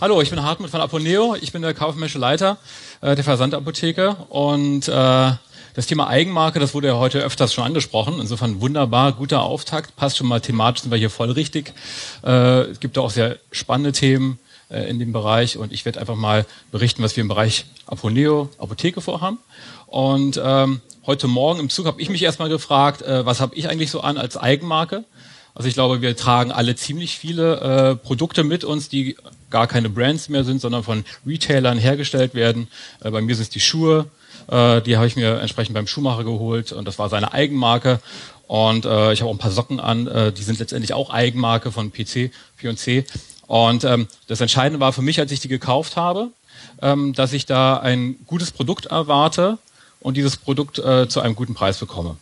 Hallo, ich bin Hartmut von Aponeo. Ich bin der kaufmännische Leiter äh, der Versandapotheke und äh, das Thema Eigenmarke, das wurde ja heute öfters schon angesprochen. Insofern wunderbar, guter Auftakt. Passt schon mal thematisch, sind wir hier voll richtig. Äh, es gibt auch sehr spannende Themen äh, in dem Bereich und ich werde einfach mal berichten, was wir im Bereich Aponeo, Apotheke vorhaben. Und ähm, heute Morgen im Zug habe ich mich erstmal gefragt, äh, was habe ich eigentlich so an als Eigenmarke? Also ich glaube, wir tragen alle ziemlich viele äh, Produkte mit uns, die gar keine Brands mehr sind, sondern von Retailern hergestellt werden. Äh, bei mir sind es die Schuhe, äh, die habe ich mir entsprechend beim Schuhmacher geholt und das war seine Eigenmarke. Und äh, ich habe auch ein paar Socken an, äh, die sind letztendlich auch Eigenmarke von PC, P&C. Und ähm, das Entscheidende war für mich, als ich die gekauft habe, ähm, dass ich da ein gutes Produkt erwarte und dieses Produkt äh, zu einem guten Preis bekomme.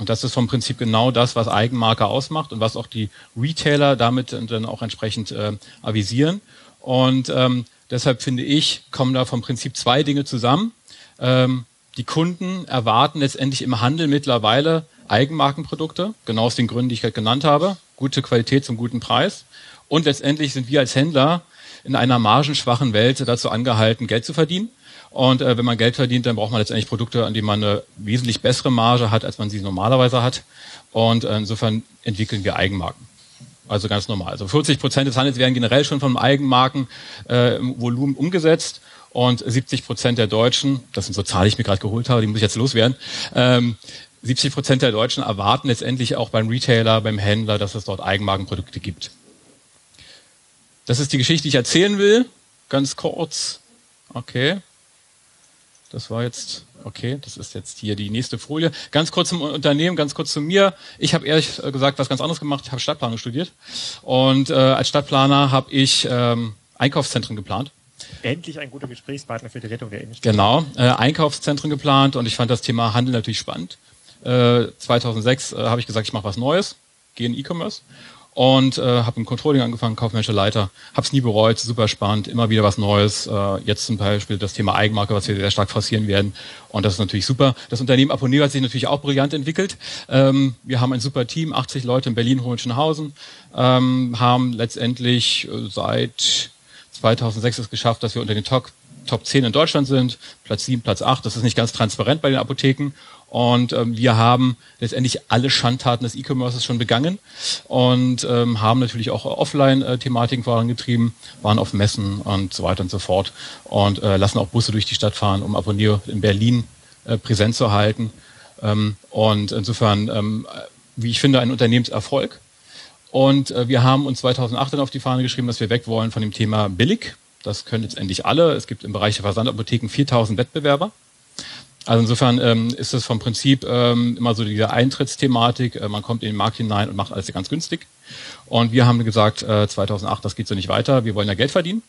Und das ist vom Prinzip genau das, was Eigenmarke ausmacht und was auch die Retailer damit dann auch entsprechend äh, avisieren. Und ähm, deshalb finde ich, kommen da vom Prinzip zwei Dinge zusammen. Ähm, die Kunden erwarten letztendlich im Handel mittlerweile Eigenmarkenprodukte, genau aus den Gründen, die ich gerade genannt habe. Gute Qualität zum guten Preis. Und letztendlich sind wir als Händler in einer margenschwachen Welt dazu angehalten, Geld zu verdienen. Und äh, wenn man Geld verdient, dann braucht man letztendlich Produkte, an denen man eine wesentlich bessere Marge hat, als man sie normalerweise hat. Und äh, insofern entwickeln wir Eigenmarken. Also ganz normal. Also 40 Prozent des Handels werden generell schon vom Eigenmarkenvolumen äh, umgesetzt und 70 Prozent der Deutschen, das sind so Zahlen, die ich mir gerade geholt habe, die muss ich jetzt loswerden, ähm, 70 Prozent der Deutschen erwarten letztendlich auch beim Retailer, beim Händler, dass es dort Eigenmarkenprodukte gibt. Das ist die Geschichte, die ich erzählen will. Ganz kurz. Okay. Das war jetzt, okay, das ist jetzt hier die nächste Folie. Ganz kurz zum Unternehmen, ganz kurz zu mir. Ich habe ehrlich gesagt was ganz anderes gemacht. Ich habe Stadtplanung studiert. Und äh, als Stadtplaner habe ich ähm, Einkaufszentren geplant. Endlich ein guter Gesprächspartner für die Rettung der Innenstadt. Genau, äh, Einkaufszentren geplant und ich fand das Thema Handel natürlich spannend. Äh, 2006 äh, habe ich gesagt, ich mache was Neues, gehe in E-Commerce und äh, habe im Controlling angefangen, kaufmännischer Leiter, habe es nie bereut, super spannend, immer wieder was Neues. Äh, jetzt zum Beispiel das Thema Eigenmarke, was wir sehr stark forcieren werden und das ist natürlich super. Das Unternehmen Aponeo hat sich natürlich auch brillant entwickelt. Ähm, wir haben ein super Team, 80 Leute in Berlin-Hohenschönhausen, ähm, haben letztendlich äh, seit 2006 es geschafft, dass wir unter den Top, Top 10 in Deutschland sind, Platz 7, Platz 8. Das ist nicht ganz transparent bei den Apotheken und ähm, wir haben letztendlich alle Schandtaten des E-Commerces schon begangen und ähm, haben natürlich auch Offline-Thematiken vorangetrieben, waren auf Messen und so weiter und so fort und äh, lassen auch Busse durch die Stadt fahren, um Abonnier in Berlin äh, präsent zu halten. Ähm, und insofern, ähm, wie ich finde, ein Unternehmenserfolg. Und äh, wir haben uns 2008 dann auf die Fahne geschrieben, dass wir weg wollen von dem Thema billig. Das können jetzt endlich alle. Es gibt im Bereich der Versandapotheken 4000 Wettbewerber. Also insofern ähm, ist es vom Prinzip ähm, immer so diese Eintrittsthematik. Äh, man kommt in den Markt hinein und macht alles ganz günstig. Und wir haben gesagt, äh, 2008, das geht so nicht weiter. Wir wollen ja Geld verdienen.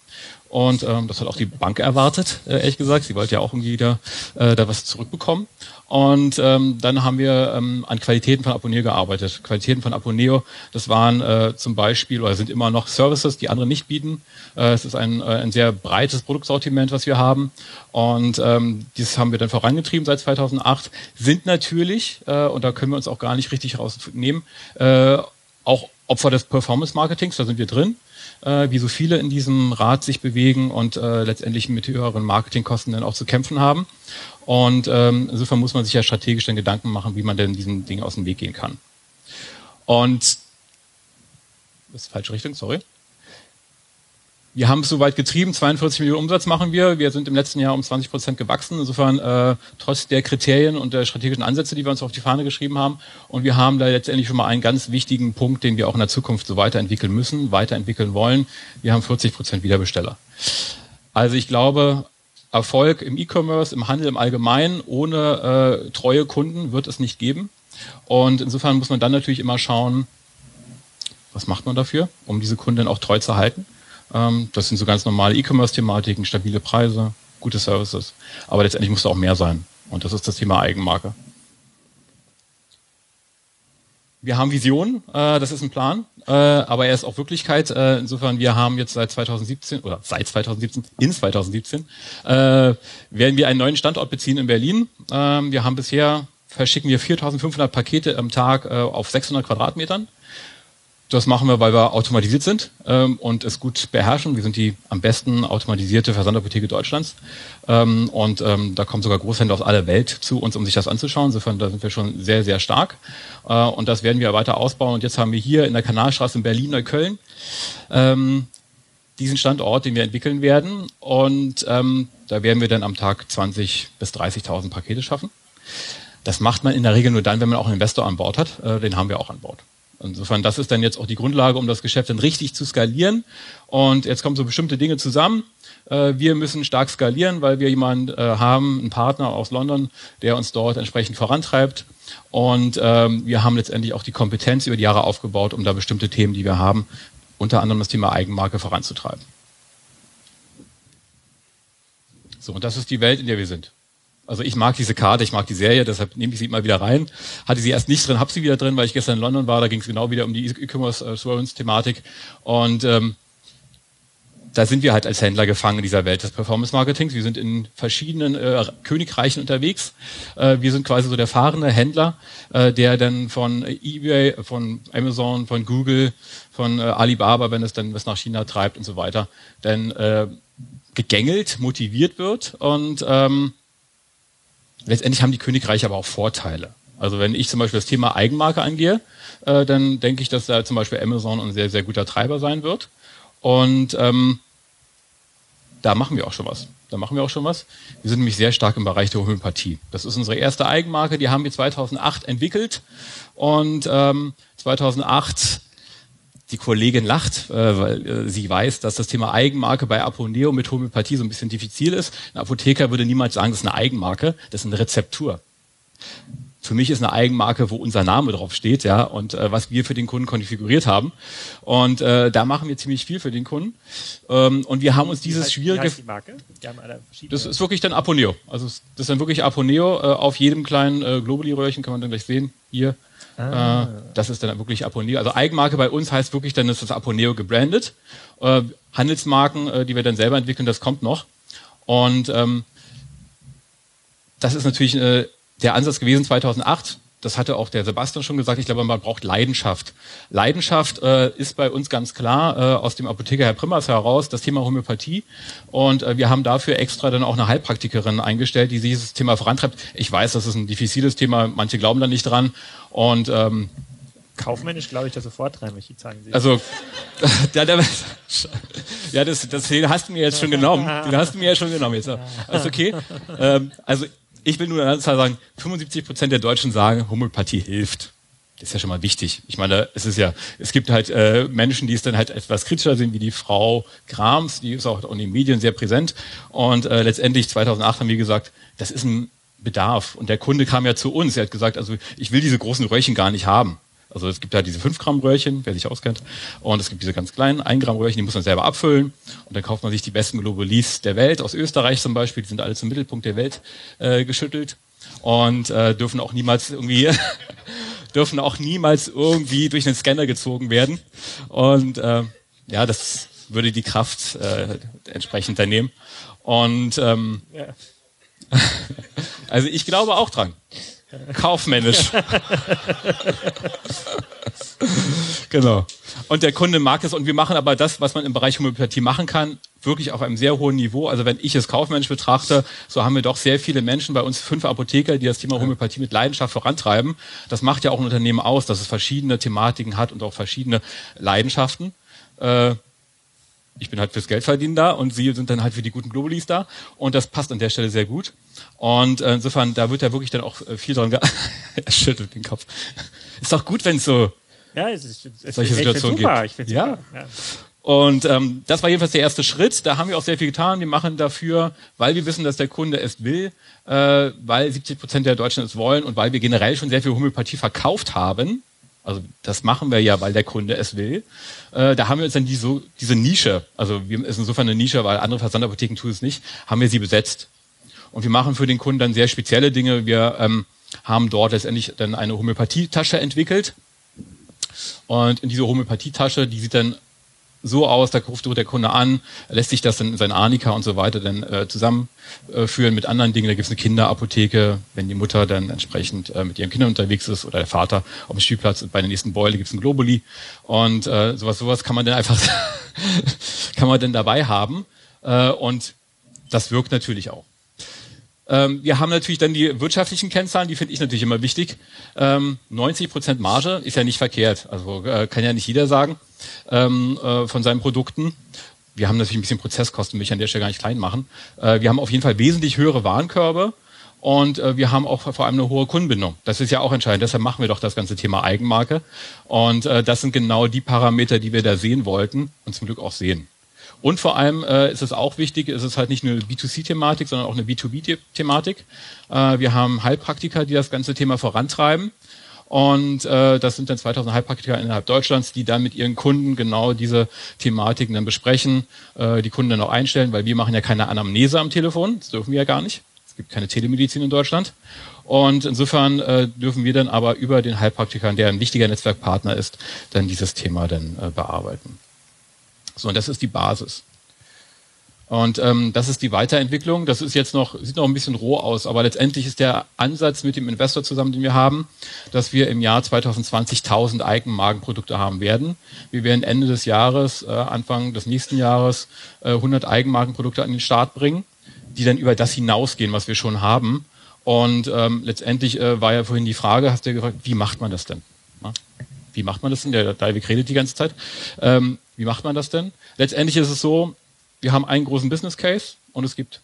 Und ähm, das hat auch die Bank erwartet, äh, ehrlich gesagt. Sie wollte ja auch irgendwie da, äh, da was zurückbekommen. Und ähm, dann haben wir ähm, an Qualitäten von Aponeo gearbeitet. Qualitäten von Aponeo, das waren äh, zum Beispiel oder sind immer noch Services, die andere nicht bieten. Äh, es ist ein, äh, ein sehr breites Produktsortiment, was wir haben. Und ähm, dieses haben wir dann vorangetrieben seit 2008. Sind natürlich, äh, und da können wir uns auch gar nicht richtig rausnehmen, äh, auch Opfer des Performance-Marketings, da sind wir drin äh, wie so viele in diesem Rad sich bewegen und äh, letztendlich mit höheren Marketingkosten dann auch zu kämpfen haben. Und ähm, insofern muss man sich ja strategisch dann Gedanken machen, wie man denn diesen Dingen aus dem Weg gehen kann. Und das ist falsche Richtung, sorry. Wir haben es soweit getrieben, 42 Millionen Umsatz machen wir. Wir sind im letzten Jahr um 20 Prozent gewachsen. Insofern äh, trotz der Kriterien und der strategischen Ansätze, die wir uns auf die Fahne geschrieben haben. Und wir haben da letztendlich schon mal einen ganz wichtigen Punkt, den wir auch in der Zukunft so weiterentwickeln müssen, weiterentwickeln wollen. Wir haben 40 Prozent Wiederbesteller. Also ich glaube, Erfolg im E-Commerce, im Handel im Allgemeinen, ohne äh, treue Kunden wird es nicht geben. Und insofern muss man dann natürlich immer schauen, was macht man dafür, um diese Kunden auch treu zu halten. Ähm, das sind so ganz normale E-Commerce-Thematiken, stabile Preise, gute Services. Aber letztendlich muss da auch mehr sein. Und das ist das Thema Eigenmarke. Wir haben Visionen, äh, das ist ein Plan, äh, aber er ist auch Wirklichkeit. Äh, insofern, wir haben jetzt seit 2017 oder seit 2017, in 2017, äh, werden wir einen neuen Standort beziehen in Berlin. Ähm, wir haben bisher, verschicken wir 4500 Pakete am Tag äh, auf 600 Quadratmetern Das machen wir, weil wir automatisiert sind ähm, und es gut beherrschen. Wir sind die am besten automatisierte Versandapotheke Deutschlands. Ähm, und ähm, da kommen sogar Großhändler aus aller Welt zu uns, um sich das anzuschauen. Insofern da sind wir schon sehr, sehr stark. Äh, und das werden wir weiter ausbauen. Und jetzt haben wir hier in der Kanalstraße in Berlin-Neukölln ähm, diesen Standort, den wir entwickeln werden. Und ähm, da werden wir dann am Tag 20.000 bis 30.000 Pakete schaffen. Das macht man in der Regel nur dann, wenn man auch einen Investor an Bord hat. Äh, den haben wir auch an Bord. Insofern, das ist dann jetzt auch die Grundlage, um das Geschäft dann richtig zu skalieren. Und jetzt kommen so bestimmte Dinge zusammen. Äh, wir müssen stark skalieren, weil wir jemanden äh, haben, einen Partner aus London, der uns dort entsprechend vorantreibt. Und ähm, wir haben letztendlich auch die Kompetenz über die Jahre aufgebaut, um da bestimmte Themen, die wir haben, unter anderem das Thema Eigenmarke voranzutreiben. So, und das ist die Welt, in der wir sind. Also ich mag diese Karte, ich mag die Serie, deshalb nehme ich sie immer wieder rein. Hatte sie erst nicht drin, habe sie wieder drin, weil ich gestern in London war. Da ging es genau wieder um die E-Commerce Assurance Thematik. Und ähm, da sind wir halt als Händler gefangen in dieser Welt des Performance Marketings. Wir sind in verschiedenen äh, Königreichen unterwegs. Äh, wir sind quasi so der fahrende Händler, äh, der dann von eBay, von Amazon, von Google, von äh, Alibaba, wenn es dann was nach China treibt und so weiter, dann äh, gegängelt, motiviert wird und ähm, letztendlich haben die Königreiche aber auch Vorteile. Also wenn ich zum Beispiel das Thema Eigenmarke angehe, äh, dann denke ich, dass da zum Beispiel Amazon ein sehr, sehr guter Treiber sein wird. Und ähm, da machen wir auch schon was. Da machen wir auch schon was. Wir sind nämlich sehr stark im Bereich der Homöopathie. Das ist unsere erste Eigenmarke, die haben wir 2008 entwickelt. Und ähm, 2008 die Kollegin lacht, äh, weil äh, sie weiß, dass das Thema Eigenmarke bei Aponeo mit Homöopathie so ein bisschen diffizil ist. Ein Apotheker würde niemals sagen, das ist eine Eigenmarke, das ist eine Rezeptur. Für mich ist eine Eigenmarke, wo unser Name drauf steht, ja, und äh, was wir für den Kunden konfiguriert haben. Und äh, da machen wir ziemlich viel für den Kunden. Ähm, und wir haben uns dieses heißt, schwierige. die Marke? Die haben alle das ist wirklich dann Aponeo. Also das ist dann wirklich Aponeo äh, auf jedem kleinen äh, Globuli-Röhrchen, kann man dann gleich sehen. Hier Ah. Äh, das ist dann wirklich Aponeo. Also Eigenmarke bei uns heißt wirklich, dann ist das Aponeo gebrandet. Äh, Handelsmarken, äh, die wir dann selber entwickeln, das kommt noch. Und ähm, das ist natürlich äh, der Ansatz gewesen 2008 das hatte auch der Sebastian schon gesagt, ich glaube, man braucht Leidenschaft. Leidenschaft äh, ist bei uns ganz klar äh, aus dem Apotheker Herr Primmers heraus das Thema Homöopathie. Und äh, wir haben dafür extra dann auch eine Heilpraktikerin eingestellt, die dieses Thema vorantreibt. Ich weiß, das ist ein diffiziles Thema, manche glauben da nicht dran. Und ähm, Kaufmännisch glaube ich da sofort rein, welche zeigen Sie. Also, ja, ja das, das hast du mir jetzt schon genommen. Den hast du mir ja schon genommen. Jetzt. Alles okay. Ähm, also ich will nur eine Zahl sagen, 75 Prozent der Deutschen sagen, Homöopathie hilft. Das ist ja schon mal wichtig. Ich meine, es ist ja, es gibt halt äh, Menschen, die es dann halt etwas kritischer sehen, wie die Frau Grams, die ist auch in den Medien sehr präsent. Und äh, letztendlich 2008 haben wir gesagt, das ist ein Bedarf. Und der Kunde kam ja zu uns. Er hat gesagt, also ich will diese großen Röhrchen gar nicht haben. Also es gibt ja diese 5 Gramm Röhrchen, wer sich auskennt. Und es gibt diese ganz kleinen 1 Gramm Röhrchen, die muss man selber abfüllen. Und dann kauft man sich die besten Globulis der Welt, aus Österreich zum Beispiel, die sind alle zum Mittelpunkt der Welt äh, geschüttelt. Und äh, dürfen auch niemals irgendwie dürfen auch niemals irgendwie durch einen Scanner gezogen werden. Und äh, ja, das würde die Kraft äh, entsprechend dann nehmen. Und ähm, ja. also ich glaube auch dran. Kaufmännisch. genau. Und der Kunde mag es und wir machen aber das, was man im Bereich Homöopathie machen kann, wirklich auf einem sehr hohen Niveau. Also wenn ich es kaufmännisch betrachte, so haben wir doch sehr viele Menschen bei uns, fünf Apotheker, die das Thema Homöopathie mit Leidenschaft vorantreiben. Das macht ja auch ein Unternehmen aus, dass es verschiedene Thematiken hat und auch verschiedene Leidenschaften. Äh, ich bin halt fürs Geldverdienen da und sie sind dann halt für die guten Globulis da und das passt an der Stelle sehr gut. Und äh, insofern, da wird ja wirklich dann auch äh, viel dran Er schüttelt den Kopf. Ist doch gut, wenn es so ja, es ist, es solche Situationen gibt. Ja. ja. Und ähm, das war jedenfalls der erste Schritt. Da haben wir auch sehr viel getan. Wir machen dafür, weil wir wissen, dass der Kunde es will, äh, weil 70 Prozent der Deutschen es wollen und weil wir generell schon sehr viel Homöopathie verkauft haben, also das machen wir ja, weil der Kunde es will. Äh, da haben wir uns dann die, so, diese Nische, also wir ist insofern eine Nische, weil andere Versandapotheken tun es nicht, haben wir sie besetzt. Und wir machen für den Kunden dann sehr spezielle Dinge. Wir ähm, haben dort letztendlich dann eine Homöopathietasche entwickelt. Und in diese Homöopathietasche, die sieht dann so aus, da ruft der Kunde an, lässt sich das dann in sein Arnika und so weiter dann äh, zusammenführen mit anderen Dingen. Da gibt es eine Kinderapotheke, wenn die Mutter dann entsprechend äh, mit ihren Kindern unterwegs ist oder der Vater auf dem Spielplatz bei der nächsten Beule gibt es ein Globuli und äh, sowas, sowas kann man dann einfach kann man dann dabei haben äh, und das wirkt natürlich auch. Ähm, wir haben natürlich dann die wirtschaftlichen Kennzahlen, die finde ich natürlich immer wichtig. Ähm, 90 Prozent Marge ist ja nicht verkehrt, also äh, kann ja nicht jeder sagen ähm, äh, von seinen Produkten. Wir haben natürlich ein bisschen Prozesskosten, will ich an der Stelle gar nicht klein machen. Äh, wir haben auf jeden Fall wesentlich höhere Warenkörbe und äh, wir haben auch vor allem eine hohe Kundenbindung. Das ist ja auch entscheidend. Deshalb machen wir doch das ganze Thema Eigenmarke. Und äh, das sind genau die Parameter, die wir da sehen wollten und zum Glück auch sehen. Und vor allem äh, ist es auch wichtig, ist es halt nicht nur eine B2C-Thematik, sondern auch eine B2B-Thematik. Äh, wir haben Heilpraktiker, die das ganze Thema vorantreiben. Und äh, das sind dann 2000 Heilpraktiker innerhalb Deutschlands, die dann mit ihren Kunden genau diese Thematiken dann besprechen, äh, die Kunden dann auch einstellen, weil wir machen ja keine Anamnese am Telefon, das dürfen wir ja gar nicht. Es gibt keine Telemedizin in Deutschland. Und insofern äh, dürfen wir dann aber über den Heilpraktiker, der ein wichtiger Netzwerkpartner ist, dann dieses Thema dann äh, bearbeiten. So, und das ist die Basis. Und ähm, das ist die Weiterentwicklung. Das ist jetzt noch, sieht noch ein bisschen roh aus, aber letztendlich ist der Ansatz mit dem Investor zusammen, den wir haben, dass wir im Jahr 2020 1000 Eigenmarkenprodukte haben werden. Wir werden Ende des Jahres, äh, Anfang des nächsten Jahres äh, 100 Eigenmarkenprodukte an den Start bringen, die dann über das hinausgehen, was wir schon haben. Und ähm, letztendlich äh, war ja vorhin die Frage, hast du ja gefragt, wie macht man das denn? Na? Wie macht man das denn? Der Dalvik redet die ganze Zeit. Ähm, wie macht man das denn? Letztendlich ist es so, wir haben einen großen Business Case und es gibt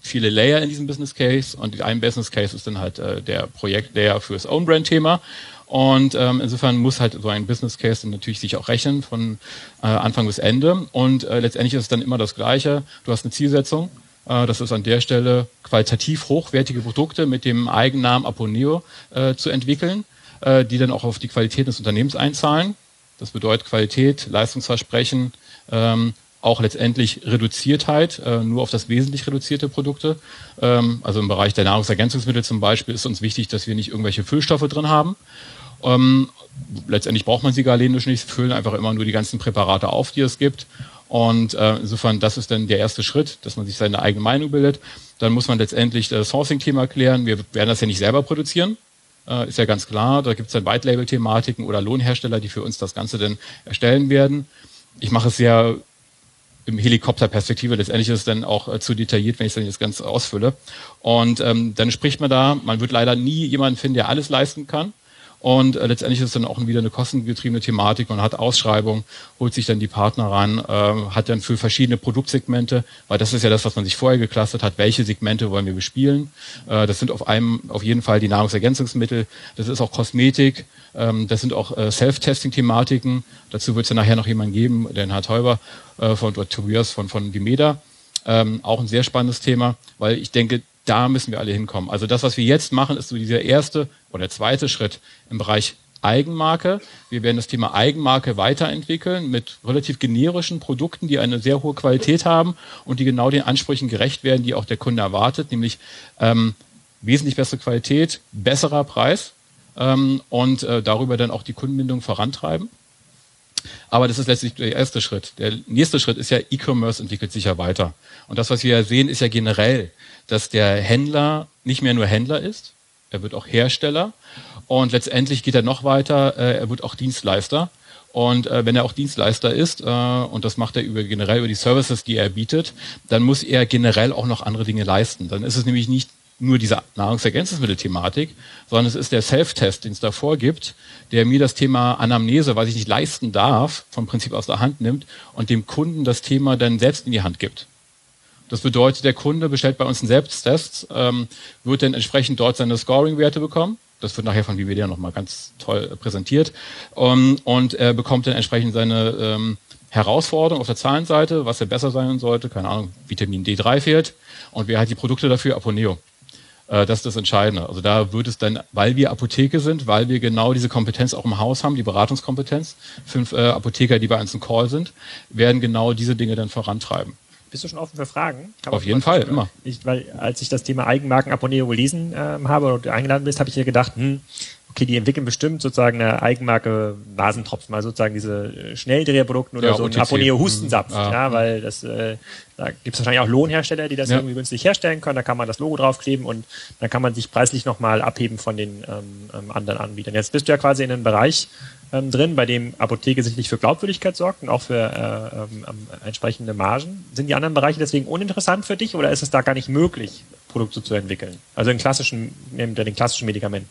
viele Layer in diesem Business Case und ein Business Case ist dann halt äh, der Projekt-Layer fürs Own-Brand-Thema. Und ähm, insofern muss halt so ein Business Case dann natürlich sich auch rechnen von äh, Anfang bis Ende. Und äh, letztendlich ist es dann immer das Gleiche. Du hast eine Zielsetzung. Äh, das ist an der Stelle qualitativ hochwertige Produkte mit dem Eigennamen Aponeo äh, zu entwickeln, äh, die dann auch auf die Qualität des Unternehmens einzahlen. Das bedeutet Qualität, Leistungsversprechen, ähm, auch letztendlich Reduziertheit, äh, nur auf das wesentlich reduzierte Produkte. Ähm, also im Bereich der Nahrungsergänzungsmittel zum Beispiel ist uns wichtig, dass wir nicht irgendwelche Füllstoffe drin haben. Ähm, letztendlich braucht man sie galenisch nicht, füllen einfach immer nur die ganzen Präparate auf, die es gibt. Und äh, insofern, das ist dann der erste Schritt, dass man sich seine eigene Meinung bildet. Dann muss man letztendlich das Sourcing-Thema klären. Wir werden das ja nicht selber produzieren äh, ist ja ganz klar. Da gibt es dann White-Label-Thematiken oder Lohnhersteller, die für uns das Ganze dann erstellen werden. Ich mache es ja im Helikopterperspektive. Letztendlich ist es dann auch äh, zu detailliert, wenn ich dann jetzt ganz ausfülle. Und ähm, dann spricht man da, man wird leider nie jemanden finden, der alles leisten kann. Und äh, letztendlich ist es dann auch wieder eine kostengetriebene Thematik. Man hat Ausschreibungen, holt sich dann die Partner ran, äh, hat dann für verschiedene Produktsegmente, weil das ist ja das, was man sich vorher geklustert hat, welche Segmente wollen wir bespielen. Äh, das sind auf einem auf jeden Fall die Nahrungsergänzungsmittel, das ist auch Kosmetik, ähm, das sind auch äh, Self-Testing-Thematiken. Dazu wird es ja nachher noch jemanden geben, den Herr Teuber äh, von oder Tobias von, von Dimeda. Ähm, auch ein sehr spannendes Thema, weil ich denke, da müssen wir alle hinkommen. Also das, was wir jetzt machen, ist so dieser erste oder zweite Schritt im Bereich Eigenmarke. Wir werden das Thema Eigenmarke weiterentwickeln mit relativ generischen Produkten, die eine sehr hohe Qualität haben und die genau den Ansprüchen gerecht werden, die auch der Kunde erwartet, nämlich ähm, wesentlich bessere Qualität, besserer Preis ähm, und äh, darüber dann auch die Kundenbindung vorantreiben. Aber das ist letztlich der erste Schritt. Der nächste Schritt ist ja, E-Commerce entwickelt sich ja weiter. Und das, was wir ja sehen, ist ja generell, dass der Händler nicht mehr nur Händler ist, er wird auch Hersteller und letztendlich geht er noch weiter, äh, er wird auch Dienstleister. Und äh, wenn er auch Dienstleister ist, äh, und das macht er über generell über die Services, die er bietet, dann muss er generell auch noch andere Dinge leisten. Dann ist es nämlich nicht nur diese Nahrungsergänzungsmittel-Thematik, sondern es ist der Self-Test, den es davor gibt, der mir das Thema Anamnese, was ich nicht leisten darf, vom Prinzip aus der Hand nimmt und dem Kunden das Thema dann selbst in die Hand gibt. Das bedeutet, der Kunde bestellt bei uns einen Selbsttest, ähm, wird dann entsprechend dort seine Scoring-Werte bekommen. Das wird nachher von Vivedia nochmal ganz toll präsentiert. Um, und er bekommt dann entsprechend seine ähm, Herausforderung auf der Zahlenseite, was er besser sein sollte. Keine Ahnung, Vitamin D3 fehlt. Und wer hat die Produkte dafür? Aponeo. Äh, das ist das Entscheidende. Also da wird es dann, weil wir Apotheke sind, weil wir genau diese Kompetenz auch im Haus haben, die Beratungskompetenz, fünf äh, Apotheker, die bei uns im Call sind, werden genau diese Dinge dann vorantreiben. Bist du schon offen für Fragen? Auf jeden Fall, immer. Ich, weil als ich das Thema Eigenmarken Aponeo gelesen äh, habe oder eingeladen bist, habe ich hier gedacht, hm, okay, die entwickeln bestimmt sozusagen eine Eigenmarke Nasentropfen, mal sozusagen diese äh, Schnelldreherprodukten oder Ja, so ein. Aponeo Hustensaft, Mhm. Ja. ja, weil das, äh, da gibt es wahrscheinlich auch Lohnhersteller, die das Ja. irgendwie günstig herstellen können, da kann man das Logo draufkleben und dann kann man sich preislich nochmal abheben von den ähm, ähm, anderen Anbietern. Jetzt bist du ja quasi in einem Bereich ähm, drin, bei dem Apotheke sicherlich für Glaubwürdigkeit sorgt und auch für äh, ähm, ähm, entsprechende Margen. Sind die anderen Bereiche deswegen uninteressant für dich oder ist es da gar nicht möglich, Produkte zu entwickeln? Also in klassischen, in den klassischen Medikamenten.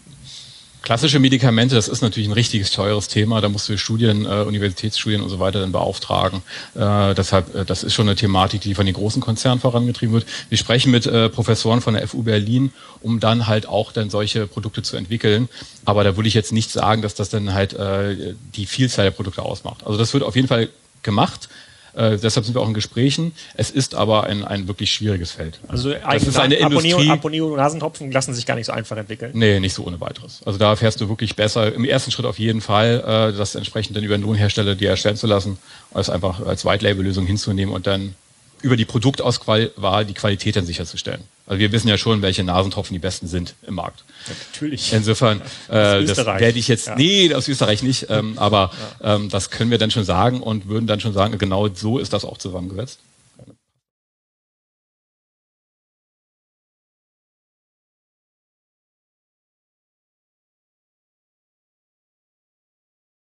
Klassische Medikamente, das ist natürlich ein richtiges teures Thema. Da musst du Studien, äh, Universitätsstudien und so weiter dann beauftragen. Äh, deshalb, äh, das ist schon eine Thematik, die von den großen Konzernen vorangetrieben wird. Wir sprechen mit äh, Professoren von der FU Berlin, um dann halt auch dann solche Produkte zu entwickeln. Aber da würde ich jetzt nicht sagen, dass das dann halt äh, die Vielzahl der Produkte ausmacht. Also das wird auf jeden Fall gemacht. Äh, deshalb sind wir auch in Gesprächen. Es ist aber ein, ein wirklich schwieriges Feld. Also Das ist eine Aponeo, Industrie. Aponeo Nasentropfen lassen sich gar nicht so einfach entwickeln. Nee, nicht so ohne weiteres. Also da fährst du wirklich besser, im ersten Schritt auf jeden Fall, äh, das entsprechend dann über einen Lohnhersteller dir erstellen zu lassen, als einfach als White-Label-Lösung hinzunehmen und dann über die Produktauswahl die Qualität dann sicherzustellen. Also wir wissen ja schon, welche Nasentropfen die besten sind im Markt. Natürlich. Insofern, äh, das werde ich jetzt, Ja. nee, aus Österreich nicht, ähm, aber ähm, das können wir dann schon sagen und würden dann schon sagen, genau so ist das auch zusammengesetzt.